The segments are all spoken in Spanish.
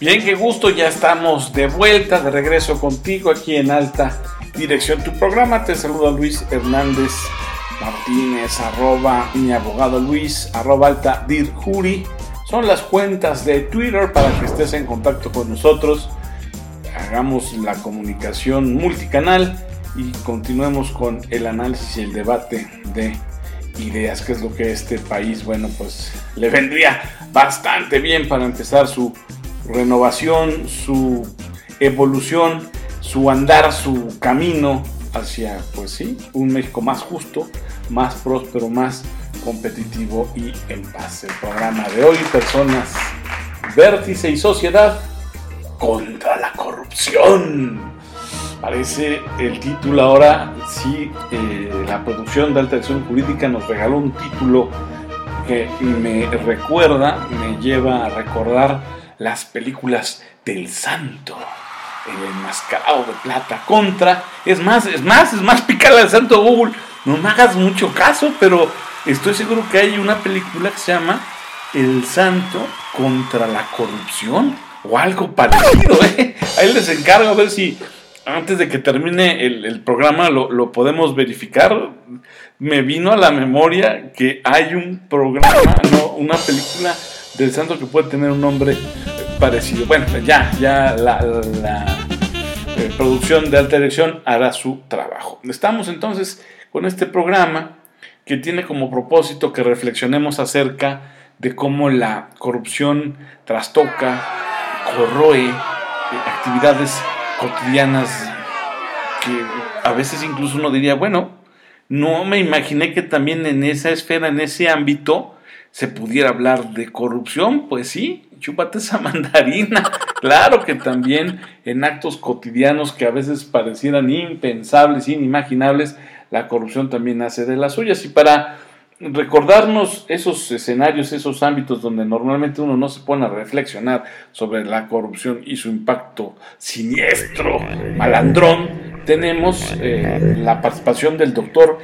Bien, qué gusto, ya estamos de vuelta, de regreso contigo aquí en Alta Dirección. Tu programa te saluda Luis Hernández Martínez, arroba mi abogado Luis, arroba alta dir juri. Son las cuentas de Twitter para que estés en contacto con nosotros. Hagamos la comunicación multicanal y continuemos con el análisis y el debate de ideas, que es lo que este país, bueno, pues le vendría bastante bien para empezar su renovación, su evolución, su andar, su camino hacia, pues sí, un México más justo, más próspero, más competitivo y en paz. El programa de hoy, personas, vértice y sociedad contra la corrupción. Parece el título ahora, sí, eh, la producción de Alta Acción Jurídica nos regaló un título que me recuerda, me lleva a recordar las películas del santo. El enmascarado de plata contra. Es más, es más, es más picada al santo Google. No me hagas mucho caso, pero estoy seguro que hay una película que se llama El santo contra la corrupción o algo parecido. ¿eh? Ahí les encargo a ver si antes de que termine el, programa lo, lo, podemos verificar. Me vino a la memoria que hay un programa, no, una película del santo que puede tener un nombre parecido. Bueno, ya, ya la, eh, producción de alta dirección hará su trabajo. Estamos entonces con este programa que tiene como propósito que reflexionemos acerca de cómo la corrupción trastoca, corroe eh, actividades cotidianas que a veces incluso uno diría, bueno, no me imaginé que también en esa esfera, en ese ámbito, se pudiera hablar de corrupción, pues sí, chúpate esa mandarina. Claro que también en actos cotidianos que a veces parecieran impensables, inimaginables, la corrupción también hace de las suyas. Y para recordarnos esos escenarios, esos ámbitos donde normalmente uno no se pone a reflexionar sobre la corrupción y su impacto siniestro, malandrón, tenemos eh, la participación del doctor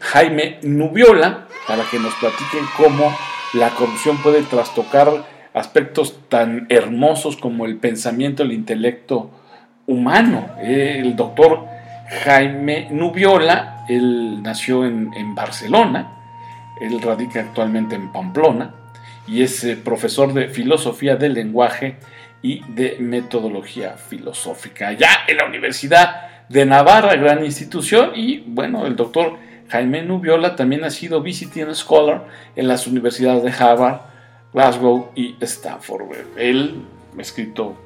Jaime Nubiola para que nos platiquen cómo la corrupción puede trastocar aspectos tan hermosos como el pensamiento, el intelecto humano. El doctor Jaime Nubiola, él nació en, Barcelona, él radica actualmente en Pamplona y es eh, profesor de filosofía del lenguaje y de metodología filosófica, ya en la Universidad de Navarra, gran institución, y bueno, el doctor Jaime Nubiola también ha sido visiting scholar en las universidades de Harvard, Glasgow y Stanford. Él ha escrito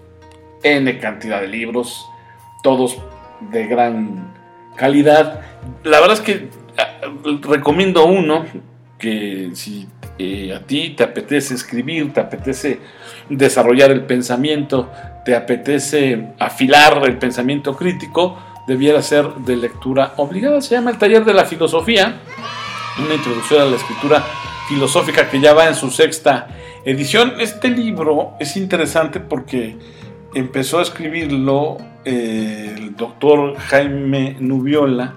N cantidad de libros, todos de gran calidad. La verdad es que ah, recomiendo uno que si eh, a ti te apetece escribir, te apetece desarrollar el pensamiento, te apetece afilar el pensamiento crítico, debiera ser de lectura obligada. Se llama El Taller de la Filosofía, una introducción a la escritura filosófica que ya va en su sexta edición. Este libro es interesante porque empezó a escribirlo eh, el doctor Jaime Nubiola,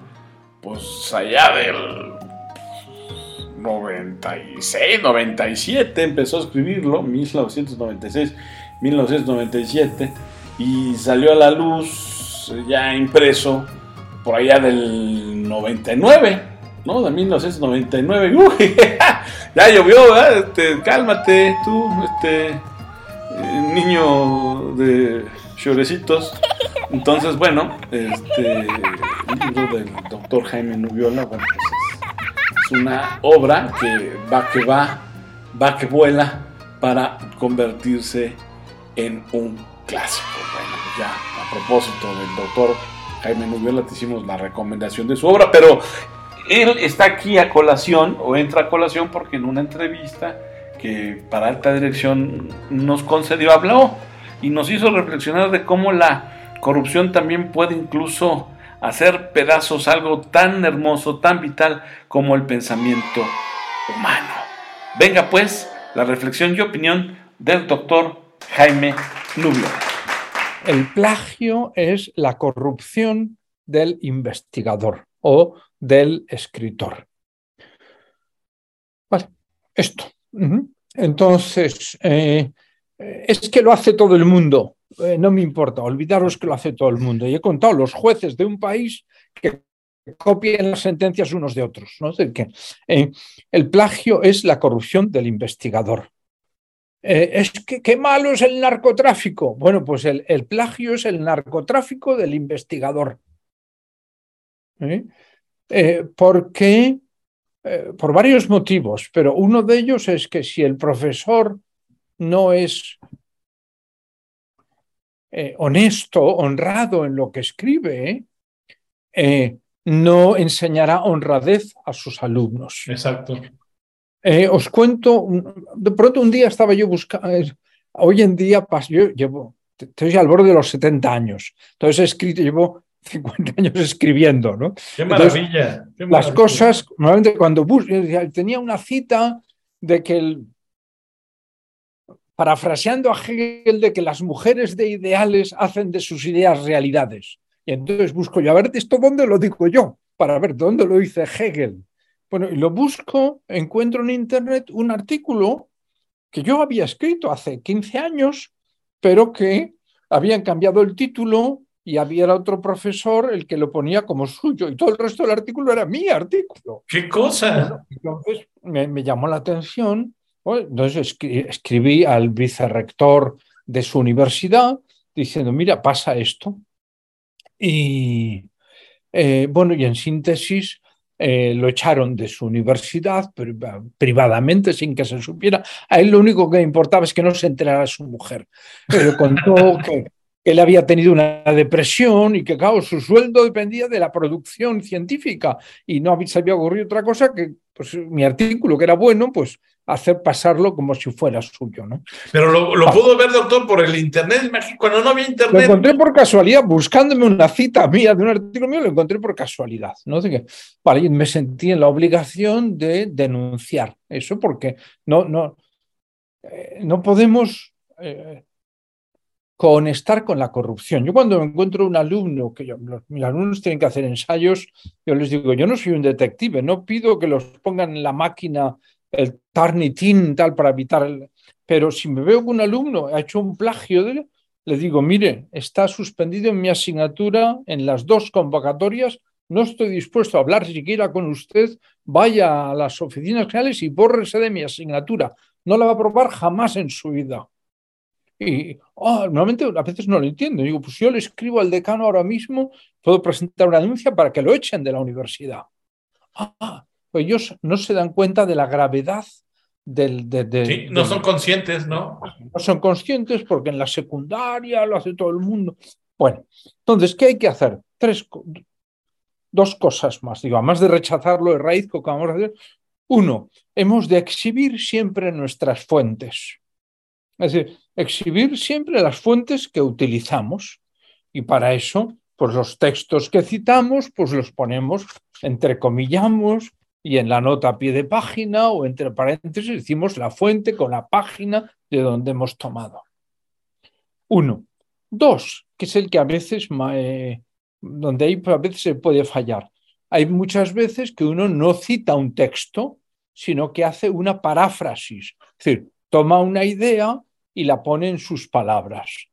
pues allá del 96, 97 empezó a escribirlo, 1996, 1997, y salió a la luz ya impreso por allá del 99, ¿no? De 1999. Uy, ya llovió, Este, cálmate, tú, este eh, niño de llorecitos. Entonces, bueno, este el libro del doctor Jaime Nubiola, bueno, pues es, una obra que va que va, va que vuela para convertirse en un clásico. Bueno, ya a propósito del doctor Jaime Nubiola, te hicimos la recomendación de su obra, pero él está aquí a colación o entra a colación porque en una entrevista que para alta dirección nos concedió habló y nos hizo reflexionar de cómo la corrupción también puede incluso hacer pedazos algo tan hermoso, tan vital como el pensamiento humano. Venga pues la reflexión y opinión del doctor Jaime Nubiola. El plagio es la corrupción del investigador o del escritor. Vale, esto. Entonces, eh, es que lo hace todo el mundo. no me importa, olvidaros que lo hace todo el mundo. Y he contado los jueces de un país que copian las sentencias unos de otros. ¿no? que, el plagio es la corrupción del investigador. es que qué malo es el narcotráfico. Bueno, pues el, el plagio es el narcotráfico del investigador. Porque eh, por varios motivos, pero uno de ellos es que si el profesor no es eh, honesto, honrado en lo que escribe, eh, no enseñará honradez a sus alumnos. Exacto. os cuento, de pronto un día estaba yo buscando, hoy en día yo llevo, estoy al borde de los 70 años, entonces he escrito, llevo 50 años escribiendo, ¿no? ¡Qué maravilla! Las cosas, normalmente cuando tenía una cita de que el, parafraseando a Hegel de que las mujeres de ideales hacen de sus ideas realidades. Y entonces busco yo, a ver, ¿esto dónde lo digo yo? Para ver dónde lo dice Hegel. Bueno, y lo busco, encuentro en Internet un artículo que yo había escrito hace 15 años, pero que habían cambiado el título y había otro profesor el que lo ponía como suyo y todo el resto del artículo era mi artículo. ¿Qué cosa? Entonces me, llamó la atención, entonces escribí al vicerrector de su universidad diciendo, mira, pasa esto. Y eh, bueno, y en síntesis, eh, lo echaron de su universidad privadamente sin que se supiera. A él lo único que le importaba es que no se enterara su mujer. Pero contó que él había tenido una depresión y que, claro, su sueldo dependía de la producción científica y no se había ocurrido otra cosa que pues, mi artículo, que era bueno, pues hacer pasarlo como si fuera suyo. ¿no? Pero lo, ah. pudo ver, doctor, por el Internet, cuando no había Internet. Lo encontré por casualidad, buscándome una cita mía de un artículo mío, lo encontré por casualidad. ¿no? que, vale, me sentí en la obligación de denunciar eso, porque no, no, eh, no podemos... Eh, con estar con la corrupción. Yo cuando encuentro un alumno, que mis alumnos tienen que hacer ensayos, yo les digo, yo no soy un detective, no pido que los pongan en la máquina el Tarnitin tal para evitar el... Pero si me veo que un alumno ha hecho un plagio, de... le digo, mire, está suspendido en mi asignatura en las dos convocatorias, no estoy dispuesto a hablar siquiera con usted, vaya a las oficinas generales y bórrese de mi asignatura. No la va a aprobar jamás en su vida. Y oh, normalmente a veces no lo entiendo. Digo, pues yo le escribo al decano ahora mismo, puedo presentar una denuncia para que lo echen de la universidad. Ah, pues ellos no se dan cuenta de la gravedad del... De, sí, no son conscientes, ¿no? No son conscientes porque en la secundaria lo hace todo el mundo. Bueno, entonces, ¿qué hay que hacer? Tres, dos cosas más. Digo, además de rechazarlo de raíz, que vamos a hacer. Uno, hemos de exhibir siempre nuestras fuentes. Es decir, exhibir siempre las fuentes que utilizamos y para eso, pues los textos que citamos, pues los ponemos, entrecomillamos y en la nota a pie de página o entre paréntesis decimos la fuente con la página de donde hemos tomado. Uno. Dos, que es el que a veces, eh, donde hay, a veces se puede fallar. Hay muchas veces que uno no cita un texto, sino que hace una paráfrasis. Es decir, toma una idea y la pone en sus palabras.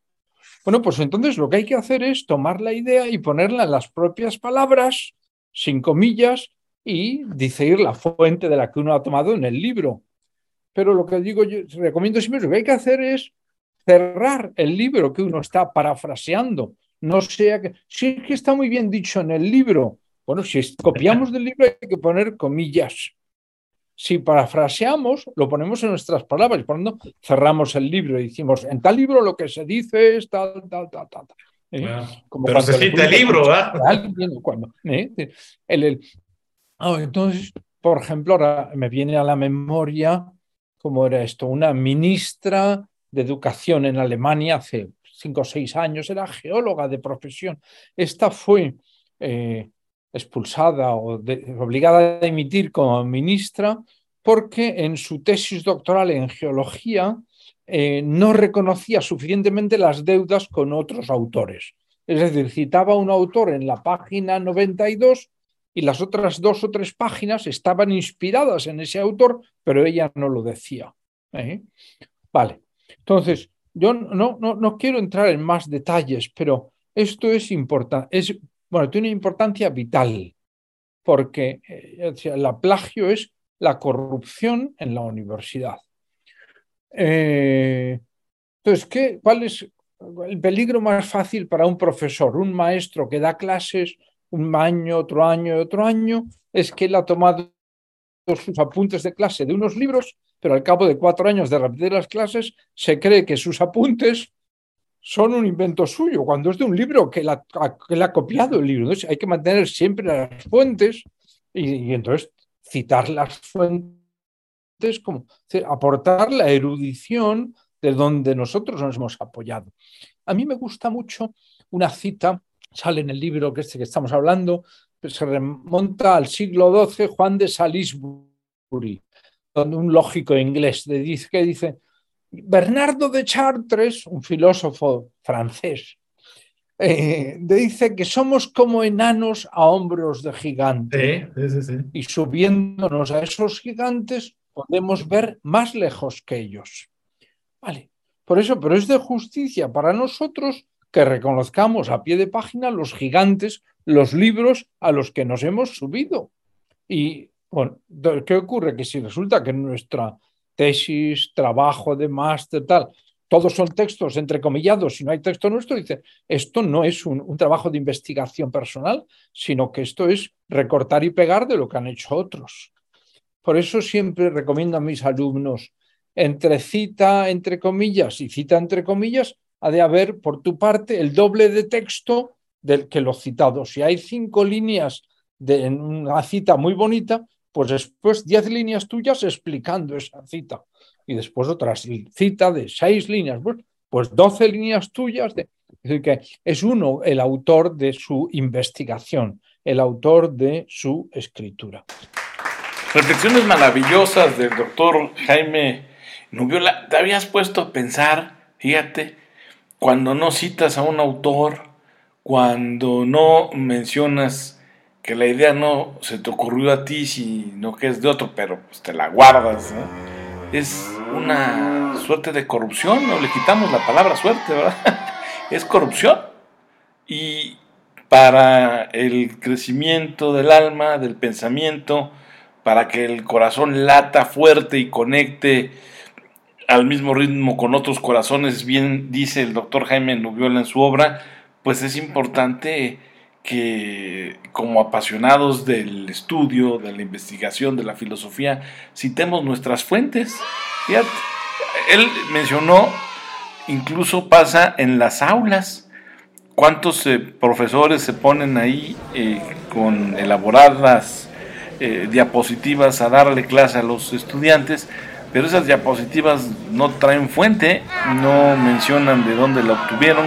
Bueno, pues entonces lo que hay que hacer es tomar la idea y ponerla en las propias palabras, sin comillas, y decir la fuente de la que uno ha tomado en el libro. Pero lo que digo yo, recomiendo siempre, lo que hay que hacer es cerrar el libro que uno está parafraseando. No sea que, si es que está muy bien dicho en el libro, bueno, si copiamos del libro hay que poner comillas si parafraseamos, lo ponemos en nuestras palabras. Por lo cerramos el libro y decimos, en tal libro lo que se dice es tal, tal, tal, tal. ¿eh? Pero se cita el libro, ¿verdad? Cuando, ¿eh? el, ah, entonces, por ejemplo, ahora me viene a la memoria, ¿cómo era esto? Una ministra de educación en Alemania hace cinco o seis años, era geóloga de profesión. Esta fue... Eh, expulsada o obligada a emitir como ministra porque en su tesis doctoral en geología eh, no reconocía suficientemente las deudas con otros autores. Es decir, citaba un autor en la página 92 y las otras dos o tres páginas estaban inspiradas en ese autor, pero ella no lo decía. ¿eh? Vale, entonces, yo no, no, no quiero entrar en más detalles, pero esto es importante, bueno, tiene una importancia vital, porque eh, la plagio es la corrupción en la universidad. Eh, entonces, ¿qué, ¿cuál es el peligro más fácil para un profesor, un maestro que da clases un año, otro año, otro año? Es que él ha tomado sus apuntes de clase de unos libros, pero al cabo de cuatro años de repetir las clases, se cree que sus apuntes son un invento suyo, cuando es de un libro que, la, que ha copiado el libro. Hay que mantener siempre las fuentes y, entonces citar las fuentes, como aportar la erudición de donde nosotros nos hemos apoyado. A mí me gusta mucho una cita, sale en el libro que este que estamos hablando, se remonta al siglo XII, Juan de Salisbury, un lógico inglés dice, que dice, Bernardo de Chartres, un filósofo francés, eh, dice que somos como enanos a hombros de gigantes. y subiéndonos a esos gigantes podemos ver más lejos que ellos. Vale, por eso, pero es de justicia para nosotros que reconozcamos a pie de página los gigantes, los libros a los que nos hemos subido. Y bueno, ¿qué ocurre? Que si resulta que nuestra tesis, trabajo de máster, tal, todos son textos entrecomillados, si no hay texto nuestro, dice, esto no es un, trabajo de investigación personal, sino que esto es recortar y pegar de lo que han hecho otros. Por eso siempre recomiendo a mis alumnos, entre cita entre comillas y cita entre comillas, ha de haber por tu parte el doble de texto del que lo citado. Si hay cinco líneas de, en una cita muy bonita, pues después diez líneas tuyas explicando esa cita y después otra cita de seis líneas, pues, pues doce líneas tuyas. De, es decir, que es uno el autor de su investigación, el autor de su escritura. Reflexiones maravillosas del doctor Jaime Nubiola. ¿Te habías puesto a pensar, fíjate, cuando no citas a un autor, cuando no mencionas que la idea no se te ocurrió a ti, sino que es de otro, pero pues te la guardas. Es una suerte de corrupción, no le quitamos la palabra suerte, ¿verdad? es corrupción. Y para el crecimiento del alma, del pensamiento, para que el corazón lata fuerte y conecte al mismo ritmo con otros corazones, bien dice el doctor Jaime Nubiola en su obra, pues es importante que como apasionados del estudio, de la investigación, de la filosofía, citemos nuestras fuentes. él mencionó, incluso pasa en las aulas, cuántos eh, profesores se ponen ahí eh, con elaboradas eh, diapositivas a darle clase a los estudiantes, pero esas diapositivas no traen fuente, no mencionan de dónde la obtuvieron,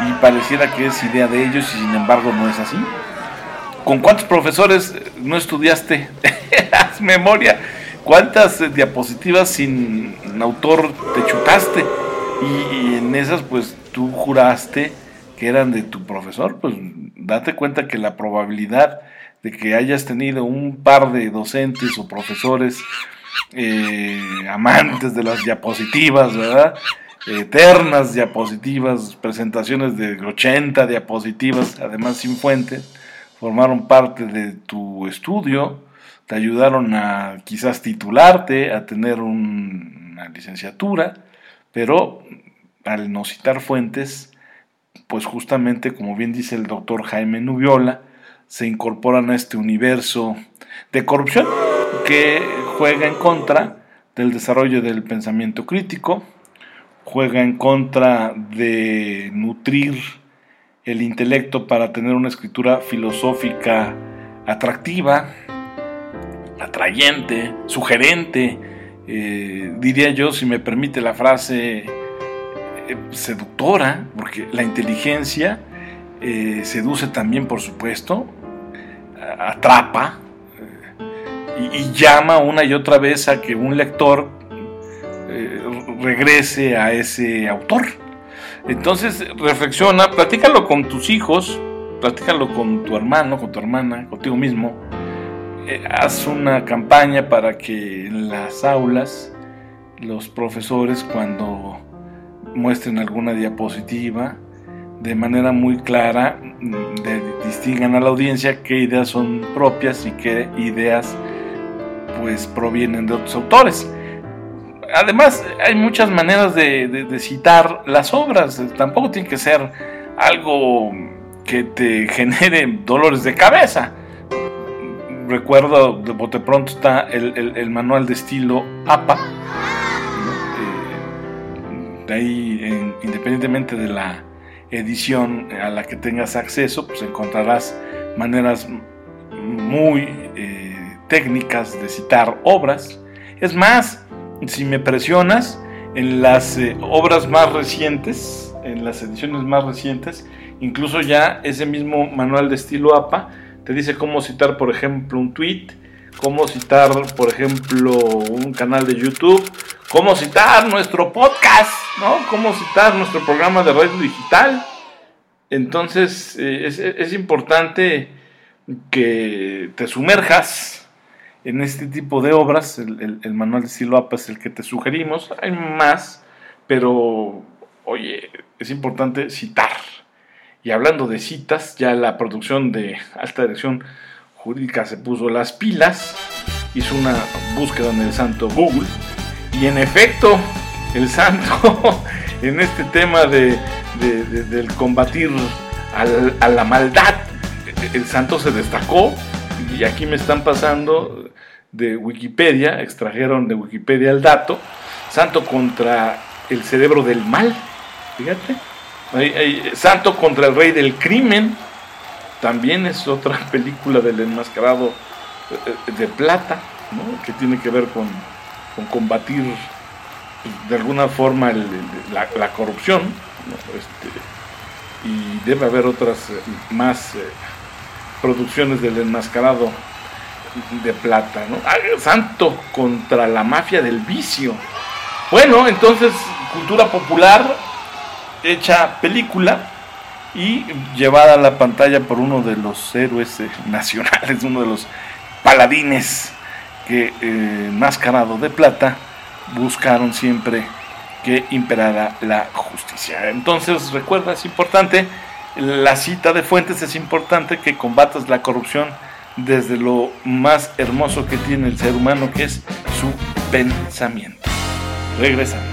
y pareciera que es idea de ellos y sin embargo no es así. ¿Con cuántos profesores no estudiaste? Memoria. ¿Cuántas eh, diapositivas sin autor te chutaste? Y, en esas pues tú juraste que eran de tu profesor. Pues date cuenta que la probabilidad de que hayas tenido un par de docentes o profesores eh, amantes de las diapositivas, ¿verdad? Eternas diapositivas, presentaciones de 80 diapositivas, además sin fuente, formaron parte de tu estudio, te ayudaron a quizás titularte, a tener una licenciatura, pero al no citar fuentes, pues justamente como bien dice el doctor Jaime Nubiola, se incorporan a este universo de corrupción que juega en contra del desarrollo del pensamiento crítico, juega en contra de nutrir el intelecto para tener una escritura filosófica atractiva, atrayente, sugerente, eh, diría yo, si me permite la frase, eh, seductora, porque la inteligencia eh, seduce también, por supuesto, atrapa y llama una y otra vez a que un lector regrese a ese autor. Entonces reflexiona, platícalo con tus hijos, platícalo con tu hermano, con tu hermana, contigo mismo. Eh, haz una campaña para que en las aulas los profesores cuando muestren alguna diapositiva de manera muy clara, de, distingan a la audiencia qué ideas son propias y qué ideas pues provienen de otros autores. Además, hay muchas maneras de, citar las obras, tampoco tiene que ser algo que te genere dolores de cabeza. Recuerdo, de bote pronto está el, manual de estilo APA, eh, de ahí, independientemente de la edición a la que tengas acceso, pues encontrarás maneras muy eh, técnicas de citar obras. Es más, si me presionas, en las eh, obras más recientes, en las ediciones más recientes, incluso ya ese mismo manual de estilo APA te dice cómo citar, por ejemplo, un tweet, cómo citar, por ejemplo, un canal de YouTube, cómo citar nuestro podcast, ¿no? Cómo citar nuestro programa de radio digital. Entonces, eh, es, importante que te sumerjas en este tipo de obras. El, manual de estilo APA es el que te sugerimos. Hay más, pero, oye, es importante citar. Y hablando de citas, ya la producción de Alta Dirección Jurídica se puso las pilas, hizo una búsqueda en el santo Google y en efecto, el santo en este tema de, del combatir a la maldad, el santo se destacó y aquí me están pasando de Wikipedia, extrajeron de Wikipedia el dato, santo contra el cerebro del mal, fíjate, santo contra el rey del crimen, también es otra película del enmascarado eh, de plata, que tiene que ver con con combatir pues, de alguna forma la, corrupción. Este, y debe haber otras eh, más eh, producciones del enmascarado de plata. ¿no? Santo contra la mafia del vicio. Bueno, entonces cultura popular hecha película y llevada a la pantalla por uno de los héroes eh, nacionales, uno de los paladines que eh, mascarado de plata buscaron siempre que imperara la justicia. Entonces, recuerda, es importante, la cita de fuentes es importante que combatas la corrupción desde lo más hermoso que tiene el ser humano, que es su pensamiento. Regresamos.